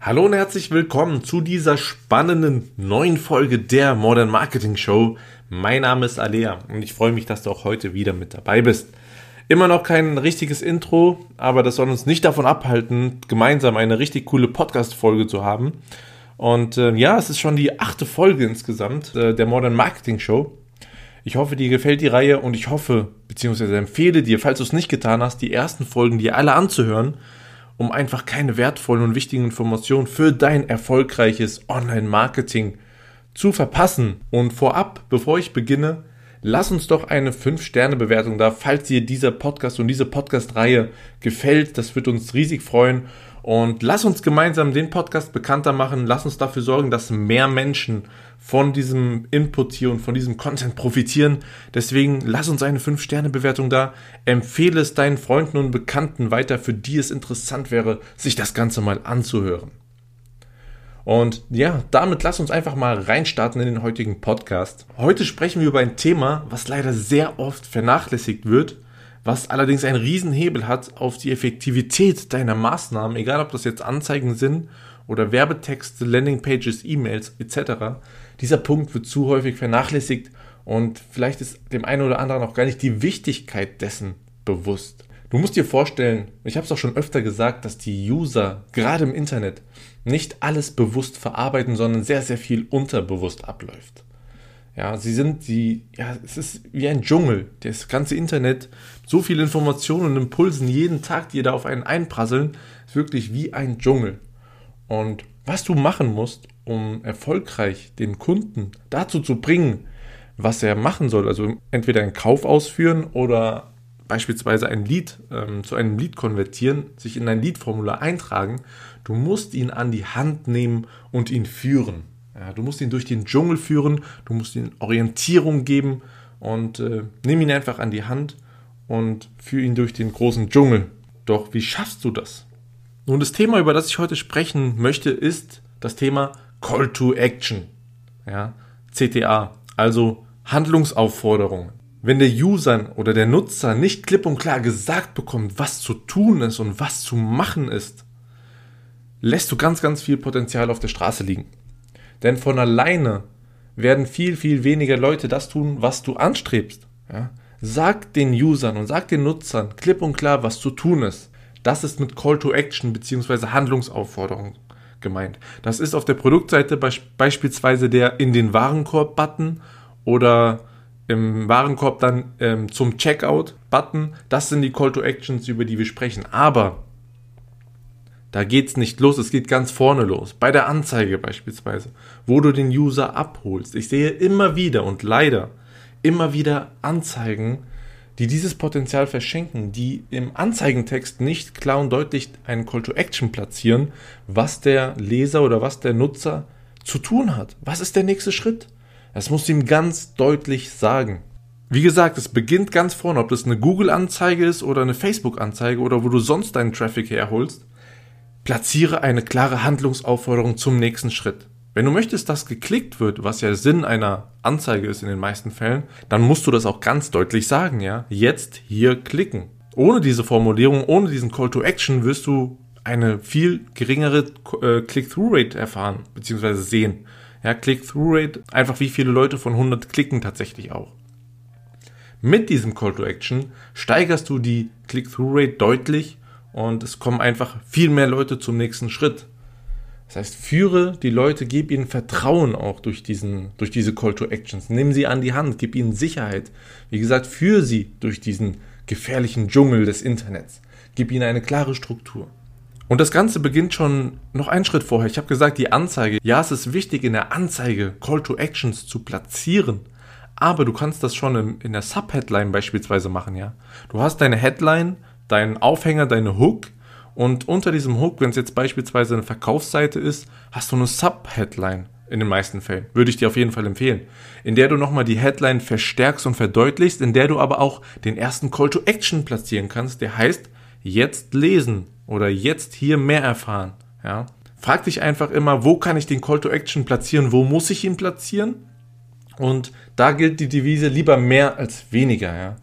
Hallo und herzlich willkommen zu dieser spannenden neuen Folge der Modern Marketing Show. Mein Name ist Alea und ich freue mich, dass du auch heute wieder mit dabei bist. Immer noch kein richtiges Intro, aber das soll uns nicht davon abhalten, gemeinsam eine richtig coole Podcast-Folge zu haben. Und äh, ja, es ist schon die achte Folge insgesamt äh, der Modern Marketing Show. Ich hoffe, dir gefällt die Reihe und ich hoffe, beziehungsweise empfehle dir, falls du es nicht getan hast, die ersten Folgen dir alle anzuhören, um einfach keine wertvollen und wichtigen Informationen für dein erfolgreiches Online-Marketing zu verpassen. Und vorab, bevor ich beginne, lass uns doch eine 5-Sterne-Bewertung da, falls dir dieser Podcast und diese Podcast-Reihe gefällt. Das wird uns riesig freuen. Und lass uns gemeinsam den Podcast bekannter machen. Lass uns dafür sorgen, dass mehr Menschen von diesem Input hier und von diesem Content profitieren. Deswegen lass uns eine 5-Sterne-Bewertung da. Empfehle es deinen Freunden und Bekannten weiter, für die es interessant wäre, sich das Ganze mal anzuhören. Und ja, damit lass uns einfach mal reinstarten in den heutigen Podcast. Heute sprechen wir über ein Thema, was leider sehr oft vernachlässigt wird, was allerdings einen Riesenhebel hat auf die Effektivität deiner Maßnahmen, egal ob das jetzt Anzeigen sind oder Werbetexte, Landingpages, E-Mails etc. Dieser Punkt wird zu häufig vernachlässigt und vielleicht ist dem einen oder anderen auch gar nicht die Wichtigkeit dessen bewusst. Du musst dir vorstellen, ich habe es auch schon öfter gesagt, dass die User gerade im Internet nicht alles bewusst verarbeiten, sondern sehr, sehr viel unterbewusst abläuft. Ja, sie sind die, ja, es ist wie ein Dschungel. Das ganze Internet, so viele Informationen und Impulsen jeden Tag, die da auf einen einprasseln, ist wirklich wie ein Dschungel. Und was du machen musst, um erfolgreich den Kunden dazu zu bringen, was er machen soll, also entweder einen Kauf ausführen oder beispielsweise ein Lied ähm, zu einem Lied konvertieren, sich in ein Liedformular eintragen, du musst ihn an die Hand nehmen und ihn führen. Ja, du musst ihn durch den Dschungel führen, du musst ihm Orientierung geben und äh, nimm ihn einfach an die Hand und führe ihn durch den großen Dschungel. Doch wie schaffst du das? Nun, das Thema, über das ich heute sprechen möchte, ist das Thema Call to Action. Ja, CTA, also Handlungsaufforderung. Wenn der User oder der Nutzer nicht klipp und klar gesagt bekommt, was zu tun ist und was zu machen ist, lässt du ganz, ganz viel Potenzial auf der Straße liegen. Denn von alleine werden viel, viel weniger Leute das tun, was du anstrebst. Ja? Sag den Usern und sag den Nutzern klipp und klar, was zu tun ist. Das ist mit Call to Action bzw. Handlungsaufforderung gemeint. Das ist auf der Produktseite beispielsweise der in den Warenkorb-Button oder im Warenkorb dann ähm, zum Checkout-Button. Das sind die Call to Actions, über die wir sprechen. Aber da geht es nicht los, es geht ganz vorne los. Bei der Anzeige beispielsweise, wo du den User abholst. Ich sehe immer wieder und leider immer wieder Anzeigen, die dieses Potenzial verschenken, die im Anzeigentext nicht klar und deutlich einen Call to Action platzieren, was der Leser oder was der Nutzer zu tun hat. Was ist der nächste Schritt? Das musst du ihm ganz deutlich sagen. Wie gesagt, es beginnt ganz vorne, ob das eine Google-Anzeige ist oder eine Facebook-Anzeige oder wo du sonst deinen Traffic herholst. Platziere eine klare Handlungsaufforderung zum nächsten Schritt. Wenn du möchtest, dass geklickt wird, was ja Sinn einer Anzeige ist in den meisten Fällen, dann musst du das auch ganz deutlich sagen, ja. Jetzt hier klicken. Ohne diese Formulierung, ohne diesen Call to Action wirst du eine viel geringere äh, Click-Through-Rate erfahren, beziehungsweise sehen. Ja, Click-Through-Rate, einfach wie viele Leute von 100 klicken tatsächlich auch. Mit diesem Call to Action steigerst du die Click-Through-Rate deutlich und es kommen einfach viel mehr Leute zum nächsten Schritt. Das heißt, führe die Leute, gib ihnen Vertrauen auch durch, diesen, durch diese Call to Actions. Nimm sie an die Hand, gib ihnen Sicherheit. Wie gesagt, führe sie durch diesen gefährlichen Dschungel des Internets. Gib ihnen eine klare Struktur. Und das Ganze beginnt schon noch einen Schritt vorher. Ich habe gesagt, die Anzeige. Ja, es ist wichtig, in der Anzeige Call to Actions zu platzieren. Aber du kannst das schon in, der Subheadline beispielsweise machen, ja. Du hast deine Headline, deinen Aufhänger, deine Hook und unter diesem Hook, wenn es jetzt beispielsweise eine Verkaufsseite ist, hast du eine Subheadline in den meisten Fällen. Würde ich dir auf jeden Fall empfehlen. In der du nochmal die Headline verstärkst und verdeutlichst, in der du aber auch den ersten Call to Action platzieren kannst, der heißt, jetzt lesen oder jetzt hier mehr erfahren. Ja? Frag dich einfach immer, wo kann ich den Call to Action platzieren, wo muss ich ihn platzieren? Und da gilt die Devise lieber mehr als weniger. Ja?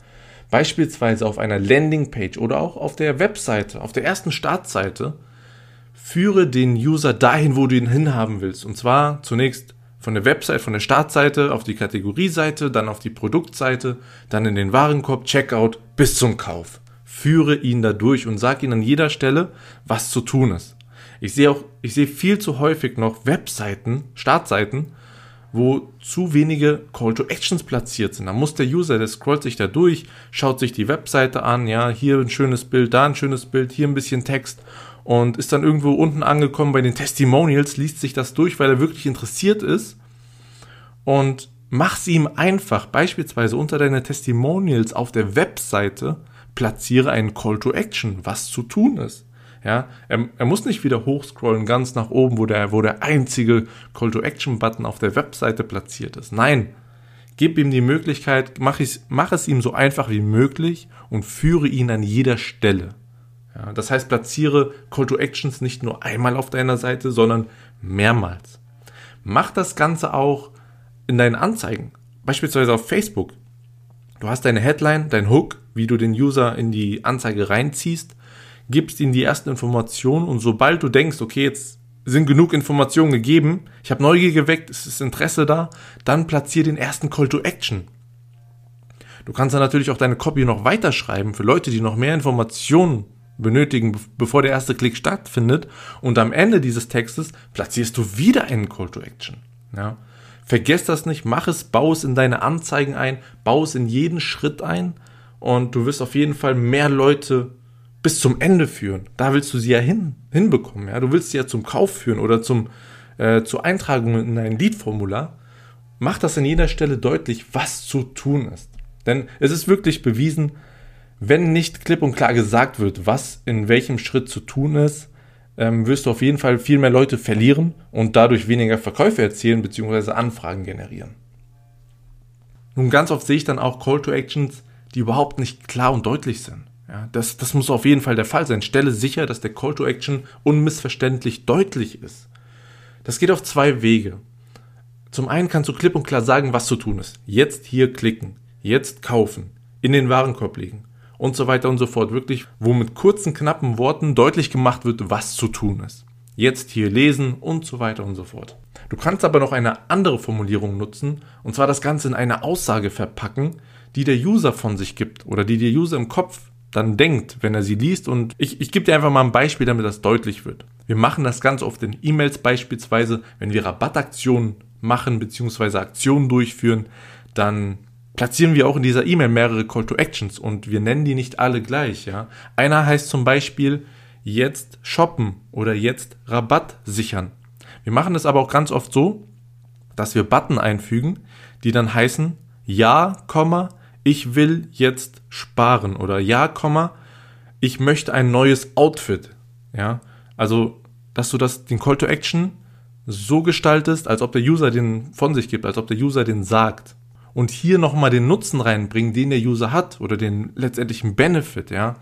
Beispielsweise auf einer Landingpage oder auch auf der Webseite, auf der ersten Startseite, führe den User dahin, wo du ihn hinhaben willst. Und zwar zunächst von der Website, von der Startseite auf die Kategorieseite, dann auf die Produktseite, dann in den Warenkorb, Checkout bis zum Kauf. Führe ihn da durch und sag ihm an jeder Stelle, was zu tun ist. Ich sehe auch, ich sehe viel zu häufig noch Webseiten, Startseiten, wo zu wenige Call to Actions platziert sind. Da muss der User, der scrollt sich da durch, schaut sich die Webseite an, ja, hier ein schönes Bild, da ein schönes Bild, hier ein bisschen Text und ist dann irgendwo unten angekommen bei den Testimonials, liest sich das durch, weil er wirklich interessiert ist und mach sie ihm einfach, beispielsweise unter deine Testimonials auf der Webseite, platziere einen Call to Action, was zu tun ist. Ja, er, er muss nicht wieder hochscrollen ganz nach oben, wo der, wo der einzige Call to Action Button auf der Webseite platziert ist. Nein, gib ihm die Möglichkeit, mach, ich, mach es ihm so einfach wie möglich und führe ihn an jeder Stelle. Ja, das heißt, platziere Call to Actions nicht nur einmal auf deiner Seite, sondern mehrmals. Mach das Ganze auch in deinen Anzeigen, beispielsweise auf Facebook. Du hast deine Headline, dein Hook, wie du den User in die Anzeige reinziehst gibst ihnen die ersten Informationen und sobald du denkst, okay, jetzt sind genug Informationen gegeben, ich habe Neugier geweckt, es ist Interesse da, dann platzier den ersten Call to Action. Du kannst dann natürlich auch deine Copy noch weiterschreiben für Leute, die noch mehr Informationen benötigen, bevor der erste Klick stattfindet. Und am Ende dieses Textes platzierst du wieder einen Call to Action. Ja. Vergesst das nicht, mach es, bau es in deine Anzeigen ein, bau es in jeden Schritt ein und du wirst auf jeden Fall mehr Leute bis zum Ende führen. Da willst du sie ja hin, hinbekommen. Ja? Du willst sie ja zum Kauf führen oder zum, äh, zur Eintragung in ein Lead-Formular. Mach das an jeder Stelle deutlich, was zu tun ist. Denn es ist wirklich bewiesen, wenn nicht klipp und klar gesagt wird, was in welchem Schritt zu tun ist, ähm, wirst du auf jeden Fall viel mehr Leute verlieren und dadurch weniger Verkäufe erzielen bzw. Anfragen generieren. Nun ganz oft sehe ich dann auch Call to Actions, die überhaupt nicht klar und deutlich sind. Ja, das, das muss auf jeden Fall der Fall sein. Stelle sicher, dass der Call to Action unmissverständlich deutlich ist. Das geht auf zwei Wege. Zum einen kannst du klipp und klar sagen, was zu tun ist. Jetzt hier klicken, jetzt kaufen, in den Warenkorb legen und so weiter und so fort. Wirklich, wo mit kurzen, knappen Worten deutlich gemacht wird, was zu tun ist. Jetzt hier lesen und so weiter und so fort. Du kannst aber noch eine andere Formulierung nutzen, und zwar das Ganze in eine Aussage verpacken, die der User von sich gibt oder die der User im Kopf dann denkt, wenn er sie liest. Und ich, ich gebe dir einfach mal ein Beispiel, damit das deutlich wird. Wir machen das ganz oft in E-Mails beispielsweise, wenn wir Rabattaktionen machen bzw. Aktionen durchführen, dann platzieren wir auch in dieser E-Mail mehrere Call to Actions und wir nennen die nicht alle gleich. Ja? Einer heißt zum Beispiel jetzt shoppen oder jetzt Rabatt sichern. Wir machen das aber auch ganz oft so, dass wir Button einfügen, die dann heißen ja, ich will jetzt sparen oder ja, Komma, ich möchte ein neues Outfit. Ja, also, dass du das, den Call to Action so gestaltest, als ob der User den von sich gibt, als ob der User den sagt. Und hier nochmal den Nutzen reinbringen, den der User hat oder den letztendlichen Benefit, ja.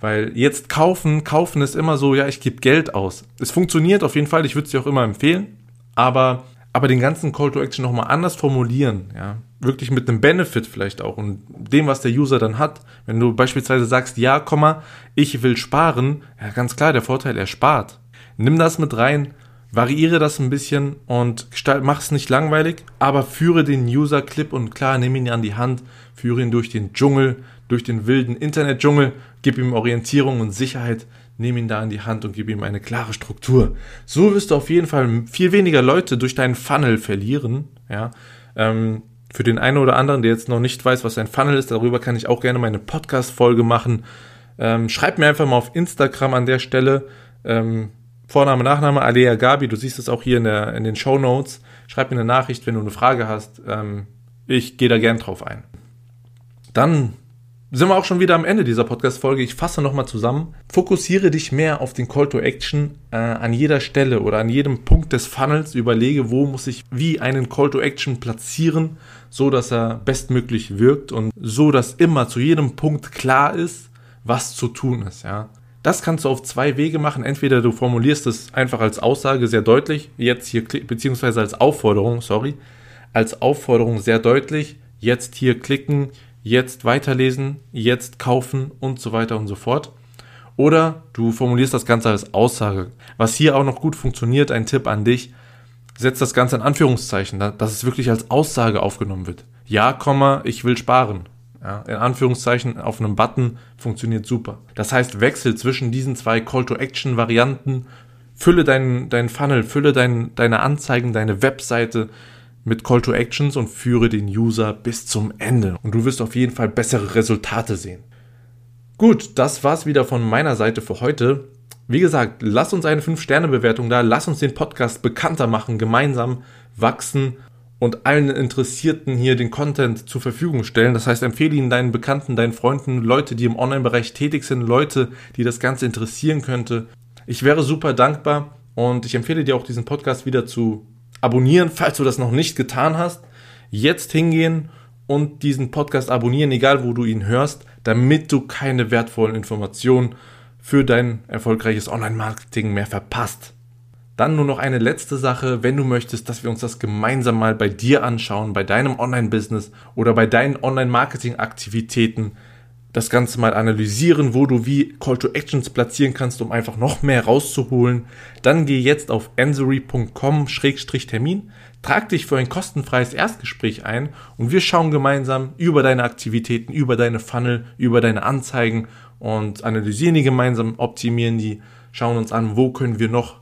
Weil jetzt kaufen, kaufen ist immer so, ja, ich gebe Geld aus. Es funktioniert auf jeden Fall, ich würde es dir auch immer empfehlen, aber aber den ganzen Call to Action nochmal anders formulieren, ja. Wirklich mit einem Benefit vielleicht auch und dem, was der User dann hat. Wenn du beispielsweise sagst, ja, Komma, ich will sparen, ja, ganz klar, der Vorteil, er spart. Nimm das mit rein, variiere das ein bisschen und mach es nicht langweilig, aber führe den User klipp und klar, nimm ihn an die Hand, führe ihn durch den Dschungel, durch den wilden Internetdschungel, gib ihm Orientierung und Sicherheit, nimm ihn da in die Hand und gib ihm eine klare Struktur. So wirst du auf jeden Fall viel weniger Leute durch deinen Funnel verlieren. Ja, ähm, für den einen oder anderen, der jetzt noch nicht weiß, was ein Funnel ist, darüber kann ich auch gerne meine Podcast-Folge machen. Ähm, schreib mir einfach mal auf Instagram an der Stelle. Ähm, Vorname, Nachname, Alea Gabi, du siehst es auch hier in, der, in den Show Notes. Schreib mir eine Nachricht, wenn du eine Frage hast. Ähm, ich gehe da gern drauf ein. Dann sind wir auch schon wieder am Ende dieser Podcast-Folge. Ich fasse nochmal zusammen. Fokussiere dich mehr auf den Call to Action äh, an jeder Stelle oder an jedem Punkt des Funnels. Überlege, wo muss ich wie einen Call to Action platzieren, so dass er bestmöglich wirkt und so, dass immer zu jedem Punkt klar ist, was zu tun ist. Ja. Das kannst du auf zwei Wege machen. Entweder du formulierst es einfach als Aussage sehr deutlich, jetzt hier, beziehungsweise als Aufforderung, sorry, als Aufforderung sehr deutlich, jetzt hier klicken, jetzt weiterlesen, jetzt kaufen und so weiter und so fort. Oder du formulierst das Ganze als Aussage. Was hier auch noch gut funktioniert, ein Tipp an dich, setz das Ganze in Anführungszeichen, dass es wirklich als Aussage aufgenommen wird. Ja, Komma, ich will sparen. Ja, in Anführungszeichen auf einem Button funktioniert super. Das heißt, wechsel zwischen diesen zwei Call-to-Action-Varianten, fülle deinen, deinen Funnel, fülle dein, deine Anzeigen, deine Webseite mit Call-to-Actions und führe den User bis zum Ende. Und du wirst auf jeden Fall bessere Resultate sehen. Gut, das war's wieder von meiner Seite für heute. Wie gesagt, lass uns eine 5-Sterne-Bewertung da, lass uns den Podcast bekannter machen, gemeinsam wachsen und allen Interessierten hier den Content zur Verfügung stellen. Das heißt, empfehle ihn deinen Bekannten, deinen Freunden, Leute, die im Online-Bereich tätig sind, Leute, die das Ganze interessieren könnte. Ich wäre super dankbar und ich empfehle dir auch diesen Podcast wieder zu abonnieren, falls du das noch nicht getan hast. Jetzt hingehen und diesen Podcast abonnieren, egal wo du ihn hörst, damit du keine wertvollen Informationen für dein erfolgreiches Online-Marketing mehr verpasst. Dann nur noch eine letzte Sache, wenn du möchtest, dass wir uns das gemeinsam mal bei dir anschauen, bei deinem Online-Business oder bei deinen Online-Marketing-Aktivitäten, das Ganze mal analysieren, wo du wie Call to Actions platzieren kannst, um einfach noch mehr rauszuholen, dann geh jetzt auf ansory.com-termin, trag dich für ein kostenfreies Erstgespräch ein und wir schauen gemeinsam über deine Aktivitäten, über deine Funnel, über deine Anzeigen und analysieren die gemeinsam, optimieren die, schauen uns an, wo können wir noch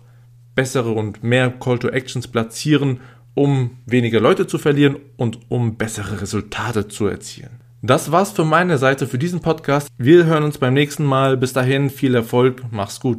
bessere und mehr Call to Actions platzieren, um weniger Leute zu verlieren und um bessere Resultate zu erzielen. Das war's für meine Seite für diesen Podcast. Wir hören uns beim nächsten Mal. Bis dahin viel Erfolg, mach's gut.